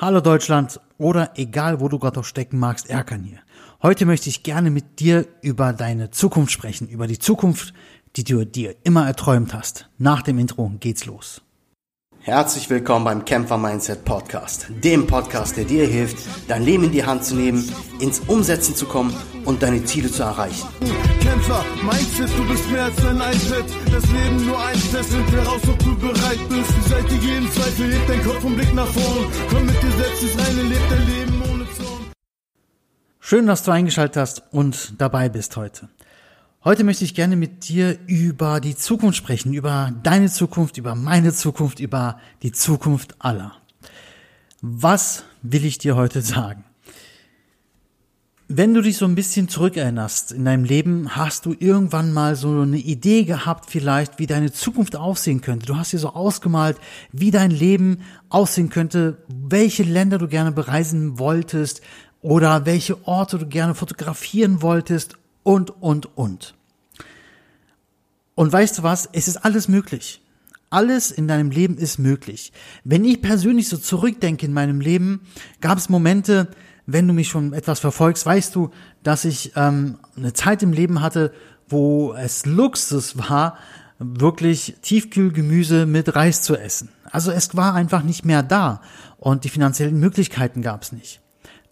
Hallo Deutschland oder egal wo du gerade auch stecken magst, Erkan hier. Heute möchte ich gerne mit dir über deine Zukunft sprechen, über die Zukunft, die du dir immer erträumt hast. Nach dem Intro geht's los. Herzlich willkommen beim Kämpfer Mindset Podcast, dem Podcast, der dir hilft, dein Leben in die Hand zu nehmen, ins Umsetzen zu kommen und deine Ziele zu erreichen. Kämpfer, Mindset, du bist mehr als ein iPad. Das Leben nur ein Test, find heraus, ob du bereit bist. Beseitige jeden Zweifel, heb dein Kopf und Blick nach vorn. Komm mit dir selbst ins Reine, leb dein Leben ohne Zorn. Schön, dass du eingeschaltet hast und dabei bist heute. Heute möchte ich gerne mit dir über die Zukunft sprechen, über deine Zukunft, über meine Zukunft, über die Zukunft aller. Was will ich dir heute sagen? Wenn du dich so ein bisschen zurückerinnerst in deinem Leben, hast du irgendwann mal so eine Idee gehabt, vielleicht, wie deine Zukunft aussehen könnte. Du hast dir so ausgemalt, wie dein Leben aussehen könnte, welche Länder du gerne bereisen wolltest oder welche Orte du gerne fotografieren wolltest und, und, und. Und weißt du was? Es ist alles möglich. Alles in deinem Leben ist möglich. Wenn ich persönlich so zurückdenke in meinem Leben, gab es Momente, wenn du mich schon etwas verfolgst, weißt du, dass ich ähm, eine Zeit im Leben hatte, wo es Luxus war, wirklich Tiefkühlgemüse mit Reis zu essen. Also es war einfach nicht mehr da und die finanziellen Möglichkeiten gab es nicht.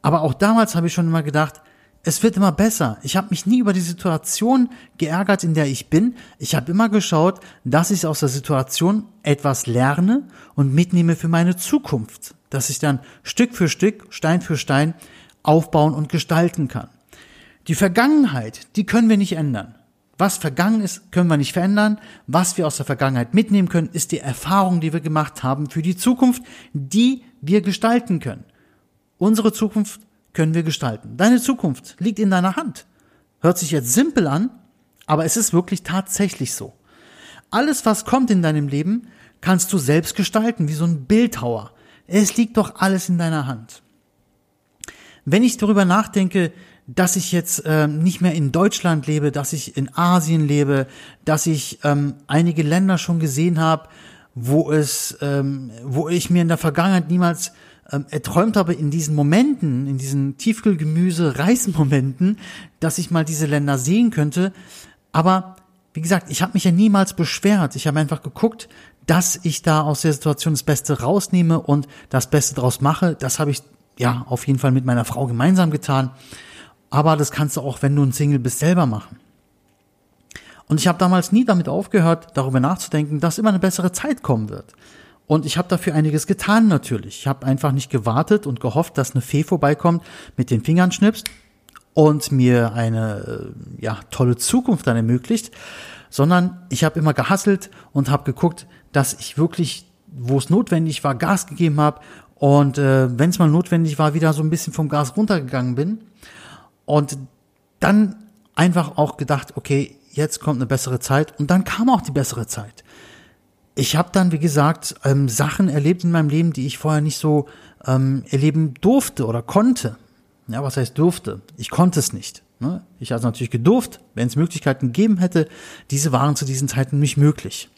Aber auch damals habe ich schon immer gedacht, es wird immer besser. Ich habe mich nie über die Situation geärgert, in der ich bin. Ich habe immer geschaut, dass ich aus der Situation etwas lerne und mitnehme für meine Zukunft, dass ich dann Stück für Stück, Stein für Stein aufbauen und gestalten kann. Die Vergangenheit, die können wir nicht ändern. Was vergangen ist, können wir nicht verändern. Was wir aus der Vergangenheit mitnehmen können, ist die Erfahrung, die wir gemacht haben für die Zukunft, die wir gestalten können. Unsere Zukunft können wir gestalten. Deine Zukunft liegt in deiner Hand. Hört sich jetzt simpel an, aber es ist wirklich tatsächlich so. Alles, was kommt in deinem Leben, kannst du selbst gestalten, wie so ein Bildhauer. Es liegt doch alles in deiner Hand. Wenn ich darüber nachdenke, dass ich jetzt äh, nicht mehr in Deutschland lebe, dass ich in Asien lebe, dass ich ähm, einige Länder schon gesehen habe, wo es, ähm, wo ich mir in der Vergangenheit niemals ähm, erträumt habe in diesen Momenten, in diesen Tiefkühlgemüse-Reismomenten, dass ich mal diese Länder sehen könnte. Aber wie gesagt, ich habe mich ja niemals beschwert. Ich habe einfach geguckt, dass ich da aus der Situation das Beste rausnehme und das Beste draus mache. Das habe ich ja auf jeden Fall mit meiner Frau gemeinsam getan. Aber das kannst du auch, wenn du ein Single bist, selber machen. Und ich habe damals nie damit aufgehört, darüber nachzudenken, dass immer eine bessere Zeit kommen wird. Und ich habe dafür einiges getan natürlich. Ich habe einfach nicht gewartet und gehofft, dass eine Fee vorbeikommt, mit den Fingern schnipst und mir eine äh, ja, tolle Zukunft dann ermöglicht, sondern ich habe immer gehasselt und habe geguckt, dass ich wirklich, wo es notwendig war, Gas gegeben habe und äh, wenn es mal notwendig war, wieder so ein bisschen vom Gas runtergegangen bin. Und dann einfach auch gedacht, okay, jetzt kommt eine bessere Zeit. Und dann kam auch die bessere Zeit ich habe dann, wie gesagt, ähm, Sachen erlebt in meinem Leben, die ich vorher nicht so ähm, erleben durfte oder konnte. Ja, was heißt durfte? Ich konnte es nicht. Ne? Ich hatte natürlich gedurft, wenn es Möglichkeiten gegeben hätte. Diese waren zu diesen Zeiten nicht möglich.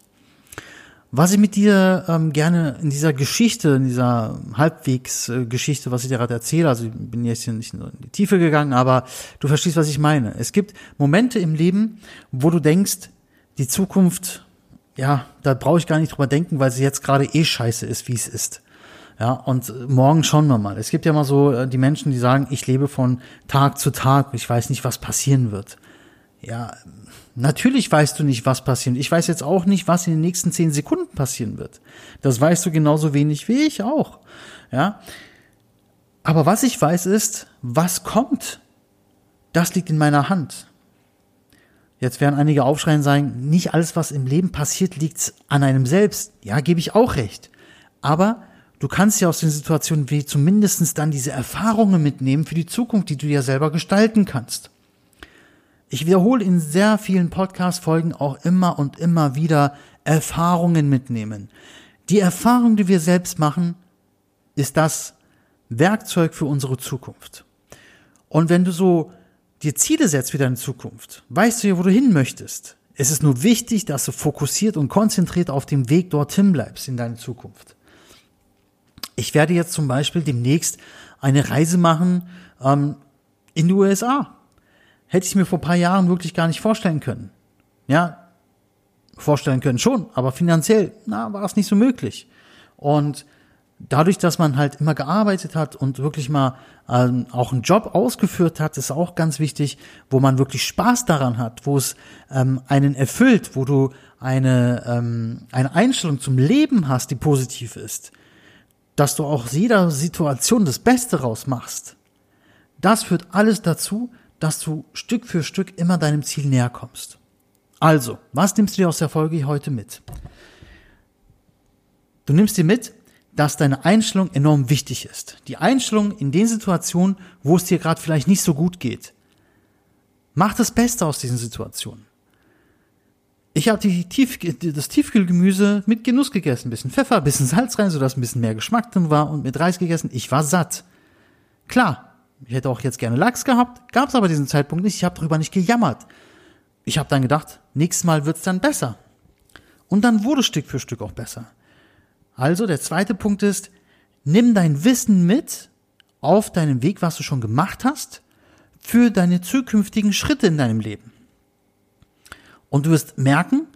Was ich mit dir ähm, gerne in dieser Geschichte, in dieser Halbwegs-Geschichte, was ich dir gerade erzähle, also ich bin jetzt hier nicht in die Tiefe gegangen, aber du verstehst, was ich meine. Es gibt Momente im Leben, wo du denkst, die Zukunft ja, da brauche ich gar nicht drüber denken, weil sie jetzt gerade eh scheiße ist, wie es ist. Ja, und morgen schauen wir mal. Es gibt ja mal so äh, die Menschen, die sagen, ich lebe von Tag zu Tag, ich weiß nicht, was passieren wird. Ja, natürlich weißt du nicht, was passiert. Ich weiß jetzt auch nicht, was in den nächsten zehn Sekunden passieren wird. Das weißt du genauso wenig wie ich auch. Ja. Aber was ich weiß ist, was kommt. Das liegt in meiner Hand. Jetzt werden einige aufschreien sagen, nicht alles, was im Leben passiert, liegt an einem selbst. Ja, gebe ich auch recht. Aber du kannst ja aus den Situationen wie zumindestens dann diese Erfahrungen mitnehmen für die Zukunft, die du dir selber gestalten kannst. Ich wiederhole in sehr vielen Podcast-Folgen auch immer und immer wieder Erfahrungen mitnehmen. Die Erfahrung, die wir selbst machen, ist das Werkzeug für unsere Zukunft. Und wenn du so dir Ziele setzt für deine Zukunft, weißt du ja, wo du hin möchtest. Es ist nur wichtig, dass du fokussiert und konzentriert auf dem Weg dorthin bleibst in deine Zukunft. Ich werde jetzt zum Beispiel demnächst eine Reise machen ähm, in die USA. Hätte ich mir vor paar Jahren wirklich gar nicht vorstellen können. Ja, vorstellen können schon, aber finanziell na, war es nicht so möglich. Und dadurch, dass man halt immer gearbeitet hat und wirklich mal ähm, auch einen Job ausgeführt hat, ist auch ganz wichtig, wo man wirklich Spaß daran hat, wo es ähm, einen erfüllt, wo du eine, ähm, eine Einstellung zum Leben hast, die positiv ist, dass du auch jeder Situation das Beste rausmachst. Das führt alles dazu, dass du Stück für Stück immer deinem Ziel näher kommst. Also, was nimmst du dir aus der Folge heute mit? Du nimmst dir mit, dass deine Einstellung enorm wichtig ist. Die Einstellung in den Situationen, wo es dir gerade vielleicht nicht so gut geht. Mach das Beste aus diesen Situationen. Ich habe Tief das Tiefkühlgemüse mit Genuss gegessen. Ein bisschen Pfeffer, ein bisschen Salz rein, sodass ein bisschen mehr Geschmack drin war und mit Reis gegessen. Ich war satt. Klar, ich hätte auch jetzt gerne Lachs gehabt, gab es aber diesen Zeitpunkt nicht. Ich habe darüber nicht gejammert. Ich habe dann gedacht, nächstes Mal wird's dann besser. Und dann wurde Stück für Stück auch besser. Also der zweite Punkt ist, nimm dein Wissen mit auf deinem Weg, was du schon gemacht hast, für deine zukünftigen Schritte in deinem Leben. Und du wirst merken,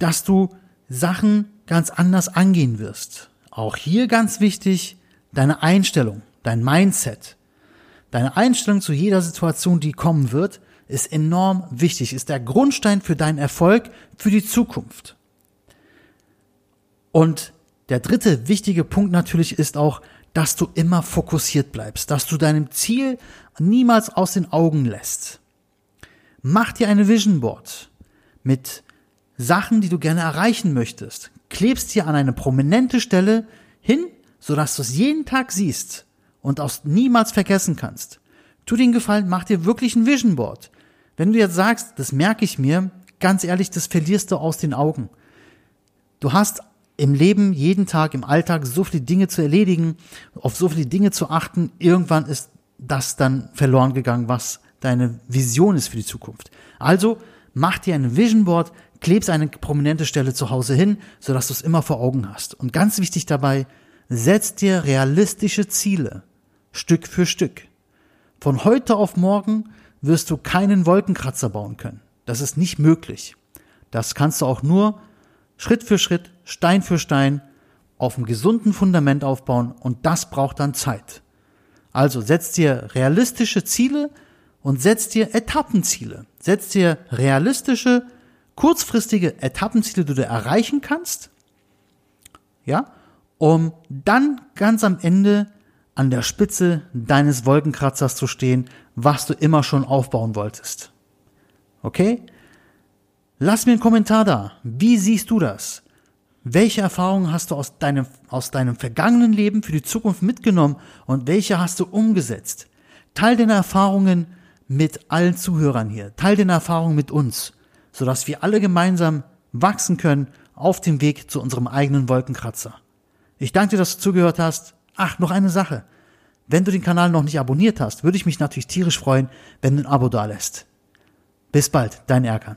dass du Sachen ganz anders angehen wirst. Auch hier ganz wichtig, deine Einstellung, dein Mindset. Deine Einstellung zu jeder Situation, die kommen wird, ist enorm wichtig, ist der Grundstein für deinen Erfolg für die Zukunft. Und der dritte wichtige Punkt natürlich ist auch, dass du immer fokussiert bleibst, dass du deinem Ziel niemals aus den Augen lässt. Mach dir eine Vision Board mit Sachen, die du gerne erreichen möchtest. Klebst dir an eine prominente Stelle hin, sodass du es jeden Tag siehst und auch niemals vergessen kannst. Tu den Gefallen, mach dir wirklich ein Vision Board. Wenn du jetzt sagst, das merke ich mir, ganz ehrlich, das verlierst du aus den Augen. Du hast im Leben jeden Tag, im Alltag so viele Dinge zu erledigen, auf so viele Dinge zu achten, irgendwann ist das dann verloren gegangen, was deine Vision ist für die Zukunft. Also mach dir ein Vision Board, klebst eine prominente Stelle zu Hause hin, sodass du es immer vor Augen hast. Und ganz wichtig dabei, setz dir realistische Ziele, Stück für Stück. Von heute auf morgen wirst du keinen Wolkenkratzer bauen können. Das ist nicht möglich. Das kannst du auch nur Schritt für Schritt, Stein für Stein auf einem gesunden Fundament aufbauen und das braucht dann Zeit. Also setz dir realistische Ziele und setz dir Etappenziele. Setz dir realistische, kurzfristige Etappenziele, die du erreichen kannst. Ja, um dann ganz am Ende an der Spitze deines Wolkenkratzers zu stehen, was du immer schon aufbauen wolltest. Okay? Lass mir einen Kommentar da. Wie siehst du das? Welche Erfahrungen hast du aus deinem, aus deinem vergangenen Leben für die Zukunft mitgenommen und welche hast du umgesetzt? Teil deine Erfahrungen mit allen Zuhörern hier. Teil deine Erfahrungen mit uns, sodass wir alle gemeinsam wachsen können auf dem Weg zu unserem eigenen Wolkenkratzer. Ich danke dir, dass du zugehört hast. Ach, noch eine Sache. Wenn du den Kanal noch nicht abonniert hast, würde ich mich natürlich tierisch freuen, wenn du ein Abo da lässt. Bis bald, dein Erkan.